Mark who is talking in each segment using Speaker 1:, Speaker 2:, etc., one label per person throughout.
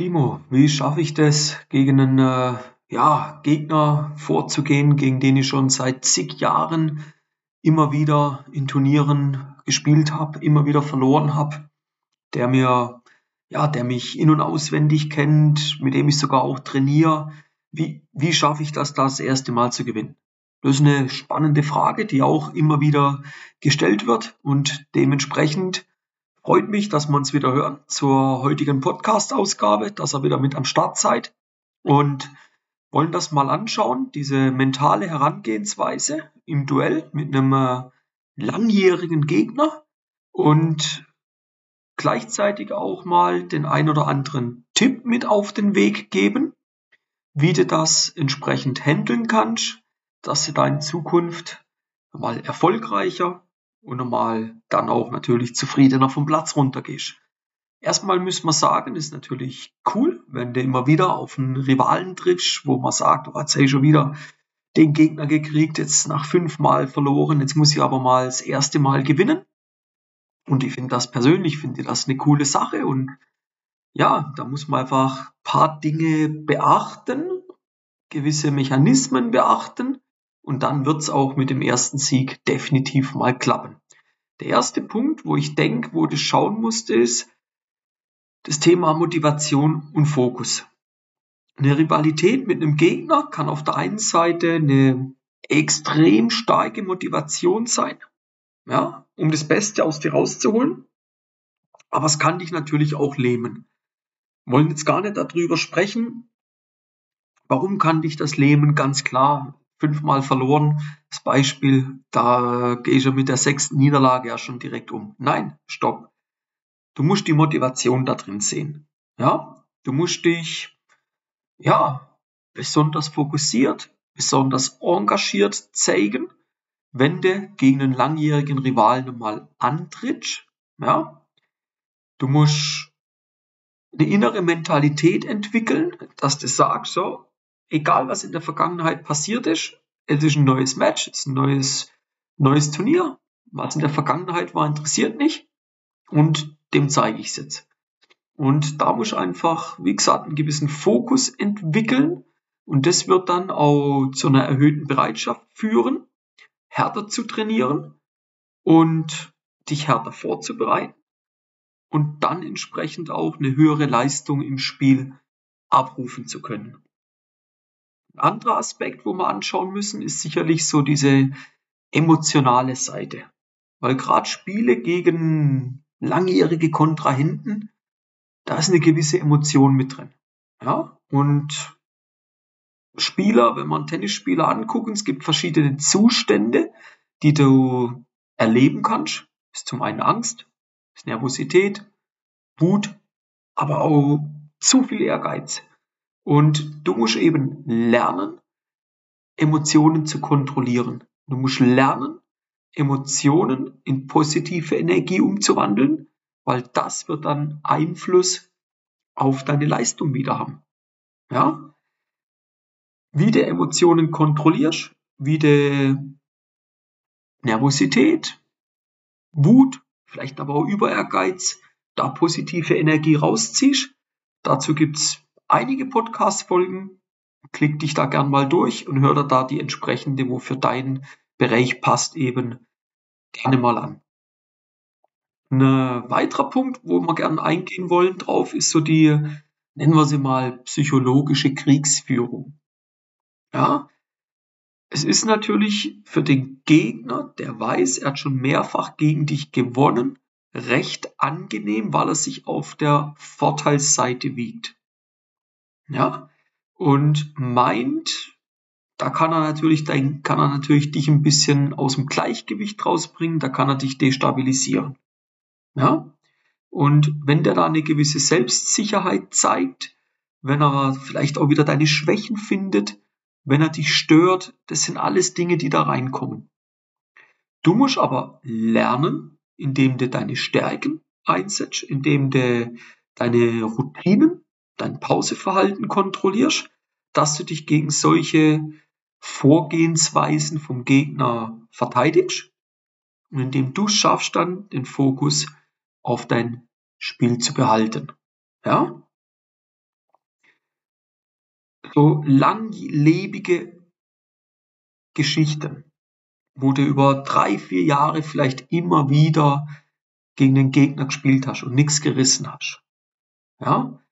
Speaker 1: Timo, wie schaffe ich das, gegen einen äh, ja, Gegner vorzugehen, gegen den ich schon seit zig Jahren immer wieder in Turnieren gespielt habe, immer wieder verloren habe, der mir, ja, der mich in- und auswendig kennt, mit dem ich sogar auch trainiere. Wie, wie schaffe ich das, das erste Mal zu gewinnen? Das ist eine spannende Frage, die auch immer wieder gestellt wird und dementsprechend freut mich, dass wir uns wieder hören zur heutigen Podcast-Ausgabe, dass ihr wieder mit am Start seid. Und wollen das mal anschauen, diese mentale Herangehensweise im Duell mit einem äh, langjährigen Gegner und gleichzeitig auch mal den ein oder anderen Tipp mit auf den Weg geben, wie du das entsprechend handeln kannst, dass du da in Zukunft mal erfolgreicher und mal dann auch natürlich zufriedener vom Platz runtergehst. Erstmal müssen wir sagen, ist natürlich cool, wenn du immer wieder auf einen Rivalen triffst, wo man sagt, oh, jetzt habe ich schon wieder den Gegner gekriegt, jetzt nach fünfmal verloren, jetzt muss ich aber mal das erste Mal gewinnen. Und ich finde das persönlich, finde das eine coole Sache und ja, da muss man einfach paar Dinge beachten, gewisse Mechanismen beachten und dann wird es auch mit dem ersten Sieg definitiv mal klappen. Der erste Punkt, wo ich denke, wo du schauen musst, ist das Thema Motivation und Fokus. Eine Rivalität mit einem Gegner kann auf der einen Seite eine extrem starke Motivation sein, ja, um das Beste aus dir rauszuholen. Aber es kann dich natürlich auch lähmen. Wir wollen jetzt gar nicht darüber sprechen, warum kann dich das lähmen? Ganz klar, fünfmal verloren. Das Beispiel, da gehe ich ja mit der sechsten Niederlage ja schon direkt um. Nein, stopp. Du musst die Motivation da drin sehen. Ja, du musst dich, ja, besonders fokussiert, besonders engagiert zeigen, wenn du gegen einen langjährigen Rivalen mal antrittst. Ja, du musst eine innere Mentalität entwickeln, dass du sagst, so, egal was in der Vergangenheit passiert ist, es ist ein neues Match, es ist ein neues, neues Turnier. Was in der Vergangenheit war, interessiert nicht. Und dem zeige ich es jetzt. Und da muss ich einfach, wie gesagt, einen gewissen Fokus entwickeln. Und das wird dann auch zu einer erhöhten Bereitschaft führen, härter zu trainieren und dich härter vorzubereiten und dann entsprechend auch eine höhere Leistung im Spiel abrufen zu können. Ein anderer Aspekt, wo wir anschauen müssen, ist sicherlich so diese emotionale Seite. Weil gerade Spiele gegen langjährige Kontrahenten, da ist eine gewisse Emotion mit drin. Ja, und Spieler, wenn man Tennisspieler angucken, es gibt verschiedene Zustände, die du erleben kannst. Das ist zum einen Angst, ist Nervosität, Wut, aber auch zu viel Ehrgeiz. Und du musst eben lernen, Emotionen zu kontrollieren. Du musst lernen, Emotionen in positive Energie umzuwandeln, weil das wird dann Einfluss auf deine Leistung wieder haben. Ja? Wie du Emotionen kontrollierst, wie du Nervosität, Wut, vielleicht aber auch Über Ehrgeiz, da positive Energie rausziehst. Dazu gibt's einige Podcast-Folgen. Klick dich da gern mal durch und hör dir da die entsprechende, wo für deinen Bereich passt, eben gerne mal an. Ein weiterer Punkt, wo wir gerne eingehen wollen drauf, ist so die, nennen wir sie mal, psychologische Kriegsführung. Ja, es ist natürlich für den Gegner, der weiß, er hat schon mehrfach gegen dich gewonnen, recht angenehm, weil er sich auf der Vorteilsseite wiegt ja, und meint, da kann er natürlich, da kann er natürlich dich ein bisschen aus dem Gleichgewicht rausbringen, da kann er dich destabilisieren. Ja, und wenn der da eine gewisse Selbstsicherheit zeigt, wenn er vielleicht auch wieder deine Schwächen findet, wenn er dich stört, das sind alles Dinge, die da reinkommen. Du musst aber lernen, indem du deine Stärken einsetzt, indem du deine Routinen dein Pauseverhalten kontrollierst, dass du dich gegen solche Vorgehensweisen vom Gegner verteidigst und indem du schaffst dann den Fokus auf dein Spiel zu behalten. Ja? so langlebige Geschichten, wo du über drei, vier Jahre vielleicht immer wieder gegen den Gegner gespielt hast und nichts gerissen hast. Ja?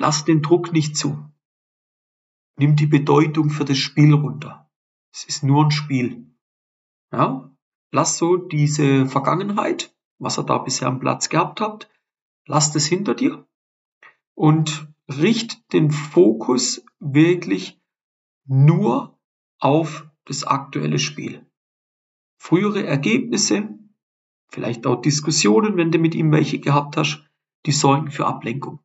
Speaker 1: Lass den Druck nicht zu. Nimm die Bedeutung für das Spiel runter. Es ist nur ein Spiel. Ja? Lass so diese Vergangenheit, was ihr da bisher am Platz gehabt habt, lass das hinter dir und richt den Fokus wirklich nur auf das aktuelle Spiel. Frühere Ergebnisse, vielleicht auch Diskussionen, wenn du mit ihm welche gehabt hast, die sorgen für Ablenkung.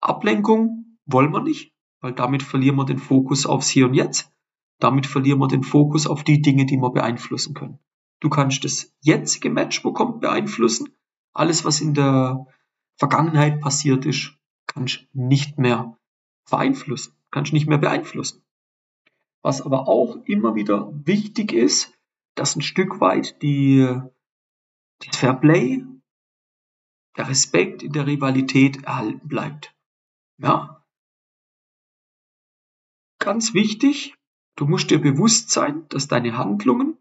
Speaker 1: Ablenkung wollen wir nicht, weil damit verlieren wir den Fokus aufs Hier und Jetzt. Damit verlieren wir den Fokus auf die Dinge, die wir beeinflussen können. Du kannst das jetzige Match bekommen beeinflussen. Alles, was in der Vergangenheit passiert ist, kannst nicht mehr beeinflussen, kannst nicht mehr beeinflussen. Was aber auch immer wieder wichtig ist, dass ein Stück weit die, das Fairplay, der Respekt in der Rivalität erhalten bleibt. Ja. Ganz wichtig, du musst dir bewusst sein, dass deine Handlungen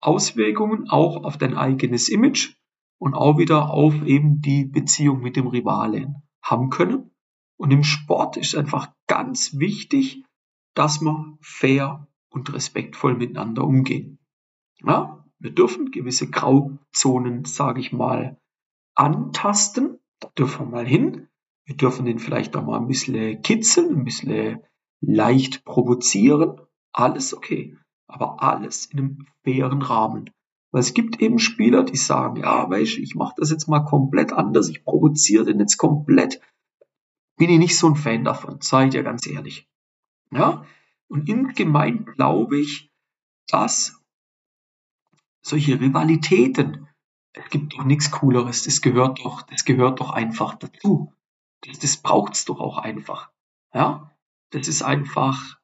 Speaker 1: Auswirkungen auch auf dein eigenes Image und auch wieder auf eben die Beziehung mit dem Rivalen haben können. Und im Sport ist einfach ganz wichtig, dass wir fair und respektvoll miteinander umgehen. Ja, wir dürfen gewisse Grauzonen, sage ich mal, antasten. Da dürfen wir mal hin. Wir dürfen den vielleicht auch mal ein bisschen kitzeln, ein bisschen leicht provozieren. Alles okay. Aber alles in einem fairen Rahmen. Weil es gibt eben Spieler, die sagen, ja, weißt du, ich mache das jetzt mal komplett anders, ich provoziere den jetzt komplett. Bin ich nicht so ein Fan davon, seid ihr ganz ehrlich. Ja? Und insgemein glaube ich, dass solche Rivalitäten, es gibt doch nichts Cooleres, das gehört doch, das gehört doch einfach dazu. Das, das braucht's doch auch einfach. Ja? Das ist einfach,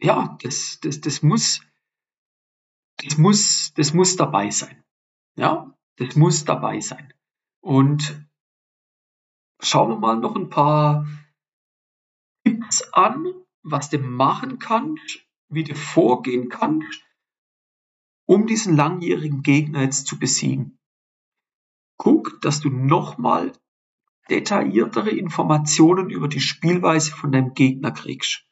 Speaker 1: ja, das, das, das muss, das muss, das muss dabei sein. Ja, das muss dabei sein. Und schauen wir mal noch ein paar Tipps an, was du machen kannst, wie du vorgehen kannst, um diesen langjährigen Gegner jetzt zu besiegen. Guck, dass du nochmal detailliertere Informationen über die Spielweise von deinem Gegner kriegst.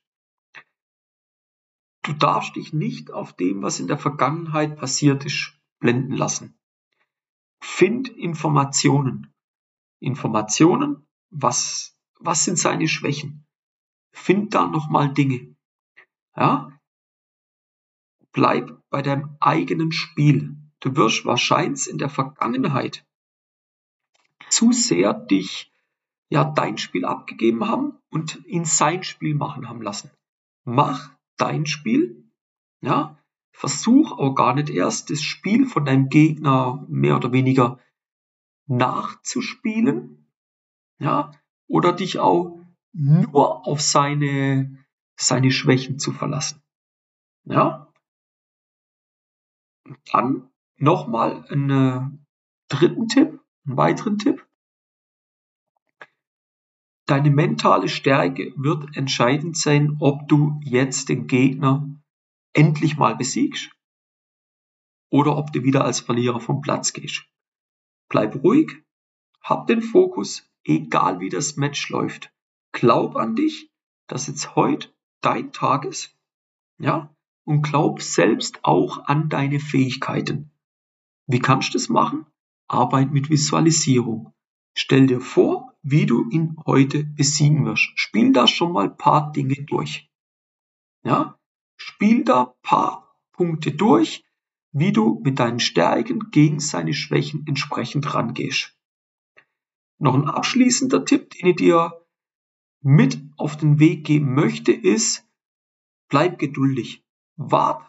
Speaker 1: Du darfst dich nicht auf dem, was in der Vergangenheit passiert ist, blenden lassen. Find Informationen. Informationen, was, was sind seine Schwächen? Find da nochmal Dinge. Ja? Bleib bei deinem eigenen Spiel. Du wirst wahrscheinlich in der Vergangenheit zu sehr dich ja dein Spiel abgegeben haben und ihn sein Spiel machen haben lassen. Mach dein Spiel. Ja, versuch auch gar nicht erst das Spiel von deinem Gegner mehr oder weniger nachzuspielen. Ja, oder dich auch nur auf seine, seine Schwächen zu verlassen. Ja. Dann nochmal einen dritten Tipp, einen weiteren Tipp. Deine mentale Stärke wird entscheidend sein, ob du jetzt den Gegner endlich mal besiegst oder ob du wieder als Verlierer vom Platz gehst. Bleib ruhig, hab den Fokus, egal wie das Match läuft. Glaub an dich, dass jetzt heute dein Tag ist, ja, und glaub selbst auch an deine Fähigkeiten. Wie kannst du das machen? Arbeit mit Visualisierung. Stell dir vor, wie du ihn heute besiegen wirst. Spiel da schon mal paar Dinge durch. Ja? Spiel da paar Punkte durch, wie du mit deinen Stärken gegen seine Schwächen entsprechend rangehst. Noch ein abschließender Tipp, den ich dir mit auf den Weg geben möchte, ist, bleib geduldig. Wart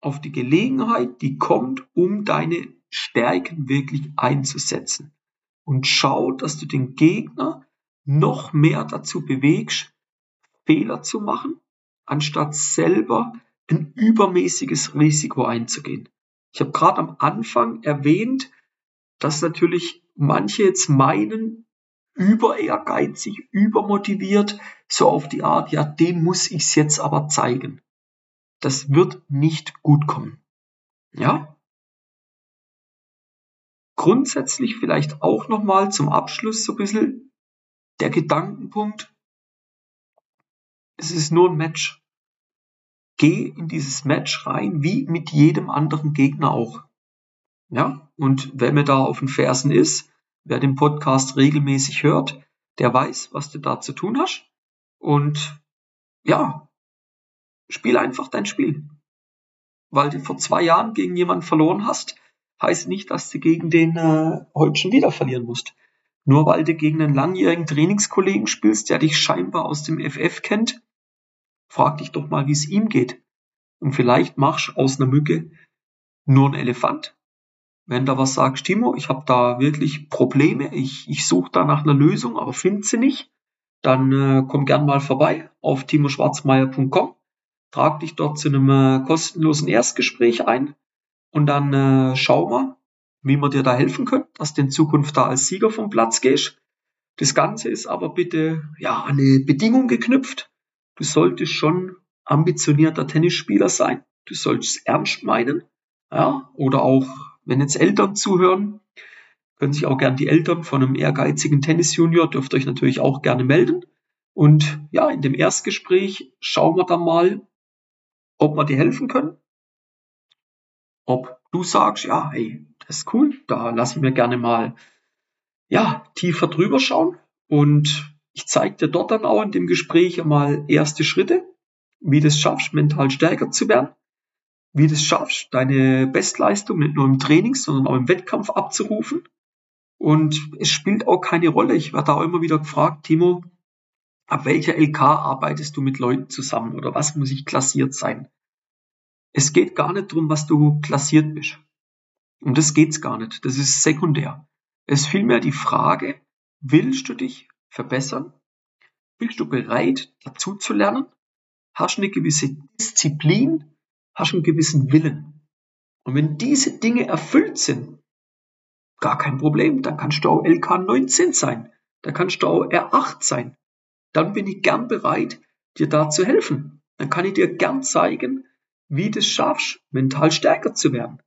Speaker 1: auf die Gelegenheit, die kommt, um deine Stärken wirklich einzusetzen und schau, dass du den Gegner noch mehr dazu bewegst, Fehler zu machen, anstatt selber ein übermäßiges Risiko einzugehen. Ich habe gerade am Anfang erwähnt, dass natürlich manche jetzt meinen, über ehrgeizig, übermotiviert, so auf die Art, ja, dem muss ich's jetzt aber zeigen. Das wird nicht gut kommen. Ja? Grundsätzlich vielleicht auch nochmal zum Abschluss so ein bisschen der Gedankenpunkt. Es ist nur ein Match. Geh in dieses Match rein, wie mit jedem anderen Gegner auch. Ja? Und wer mir da auf den Fersen ist, wer den Podcast regelmäßig hört, der weiß, was du da zu tun hast. Und ja, spiel einfach dein Spiel. Weil du vor zwei Jahren gegen jemanden verloren hast, heißt nicht, dass du gegen den äh, heute schon wieder verlieren musst. Nur weil du gegen einen langjährigen Trainingskollegen spielst, der dich scheinbar aus dem FF kennt, frag dich doch mal, wie es ihm geht. Und vielleicht machst aus einer Mücke nur einen Elefant wenn da was sagst, Timo, ich habe da wirklich Probleme, ich, ich suche da nach einer Lösung, aber finde sie nicht, dann äh, komm gern mal vorbei auf timoschwarzmeier.com, trag dich dort zu einem äh, kostenlosen Erstgespräch ein und dann äh, schau mal, wie wir dir da helfen können, dass du in Zukunft da als Sieger vom Platz gehst. Das Ganze ist aber bitte ja an eine Bedingung geknüpft. Du solltest schon ambitionierter Tennisspieler sein. Du solltest ernst meinen. Ja, oder auch wenn jetzt Eltern zuhören, können sich auch gern die Eltern von einem ehrgeizigen Tennisjunior, dürft euch natürlich auch gerne melden. Und ja, in dem Erstgespräch schauen wir dann mal, ob wir dir helfen können. Ob du sagst, ja, hey, das ist cool, da lasse ich mir gerne mal, ja, tiefer drüber schauen. Und ich zeige dir dort dann auch in dem Gespräch mal erste Schritte, wie du es schaffst, mental stärker zu werden wie du es schaffst, deine Bestleistung nicht nur im Training, sondern auch im Wettkampf abzurufen. Und es spielt auch keine Rolle. Ich werde auch immer wieder gefragt, Timo, ab welcher LK arbeitest du mit Leuten zusammen oder was muss ich klassiert sein? Es geht gar nicht darum, was du klassiert bist. Um das geht's gar nicht. Das ist sekundär. Es ist vielmehr die Frage, willst du dich verbessern? Bist du bereit, dazu zu lernen? Hast du eine gewisse Disziplin hast einen gewissen Willen. Und wenn diese Dinge erfüllt sind, gar kein Problem, dann kannst du auch LK 19 sein, da kannst du auch R8 sein. Dann bin ich gern bereit, dir da zu helfen. Dann kann ich dir gern zeigen, wie du es schaffst, mental stärker zu werden.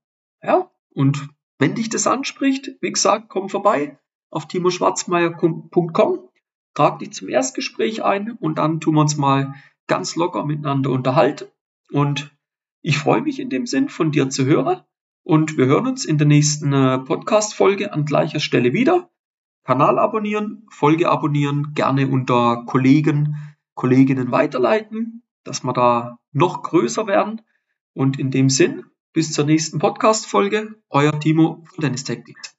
Speaker 1: Ja? Und wenn dich das anspricht, wie gesagt, komm vorbei auf timoschwarzmeier.com, trag dich zum Erstgespräch ein und dann tun wir uns mal ganz locker miteinander unterhalten. Und ich freue mich in dem Sinn, von dir zu hören und wir hören uns in der nächsten äh, Podcast-Folge an gleicher Stelle wieder. Kanal abonnieren, Folge abonnieren, gerne unter Kollegen, Kolleginnen weiterleiten, dass wir da noch größer werden. Und in dem Sinn, bis zur nächsten Podcast-Folge, euer Timo von Tennis Tactics.